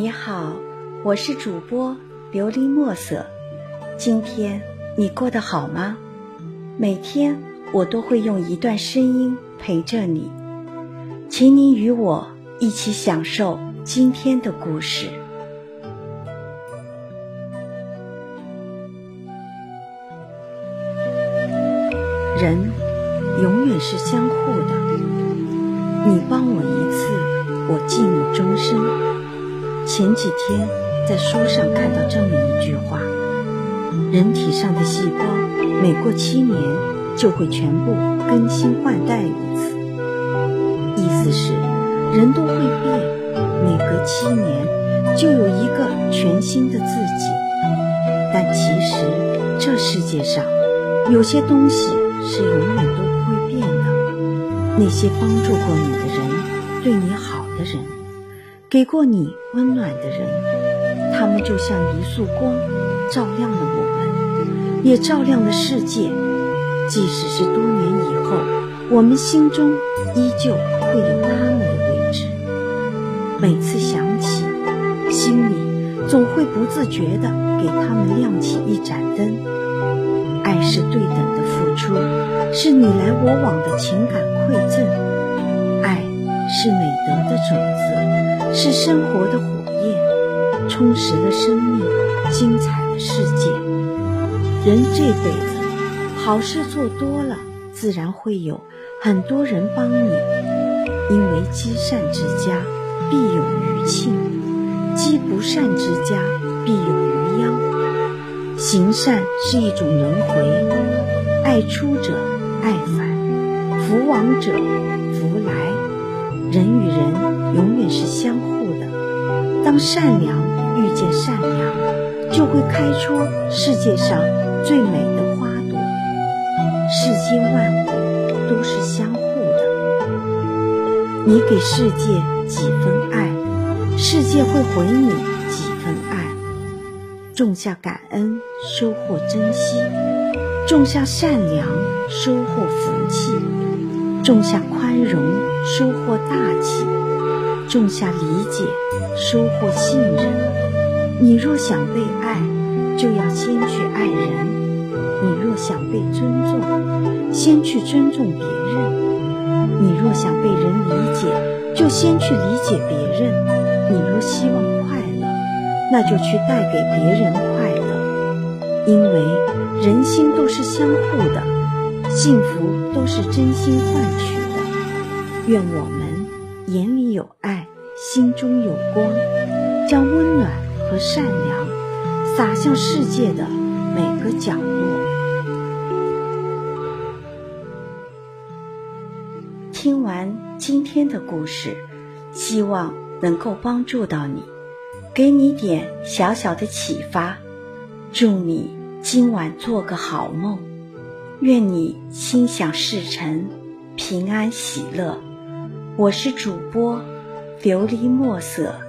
你好，我是主播琉璃墨色。今天你过得好吗？每天我都会用一段声音陪着你，请你与我一起享受今天的故事。人永远是相互的，你帮我一次，我敬你终身。前几天在书上看到这么一句话：人体上的细胞每过七年就会全部更新换代一次，意思是人都会变，每隔七年就有一个全新的自己。但其实这世界上有些东西。是永远都不会变的。那些帮助过你的人，对你好的人，给过你温暖的人，他们就像一束光，照亮了我们，也照亮了世界。即使是多年以后，我们心中依旧会有他们的位置。每次想起，心里总会不自觉地给他们亮起一盏灯。爱是对等的付出，是你来我往的情感馈赠。是美德的种子，是生活的火焰，充实了生命，精彩了世界。人这辈子，好事做多了，自然会有很多人帮你。因为积善之家，必有余庆；积不善之家，必有余殃。行善是一种轮回，爱出者爱返，福往者福来。人与人永远是相互的。当善良遇见善良，就会开出世界上最美的花朵。世间万物都是相互的，你给世界几分爱，世界会回你几分爱。种下感恩，收获珍惜；种下善良，收获福气；种下宽容，收获大气；种下理解，收获信任。你若想被爱，就要先去爱人；你若想被尊重，先去尊重别人；你若想被人理解，就先去理解别人；你若希望快乐，那就去带给别人快乐，因为人心都是相互的，幸福都是真心换取。愿我们眼里有爱，心中有光，将温暖和善良洒向世界的每个角落。听完今天的故事，希望能够帮助到你。给你点小小的启发，祝你今晚做个好梦，愿你心想事成，平安喜乐。我是主播琉璃墨色。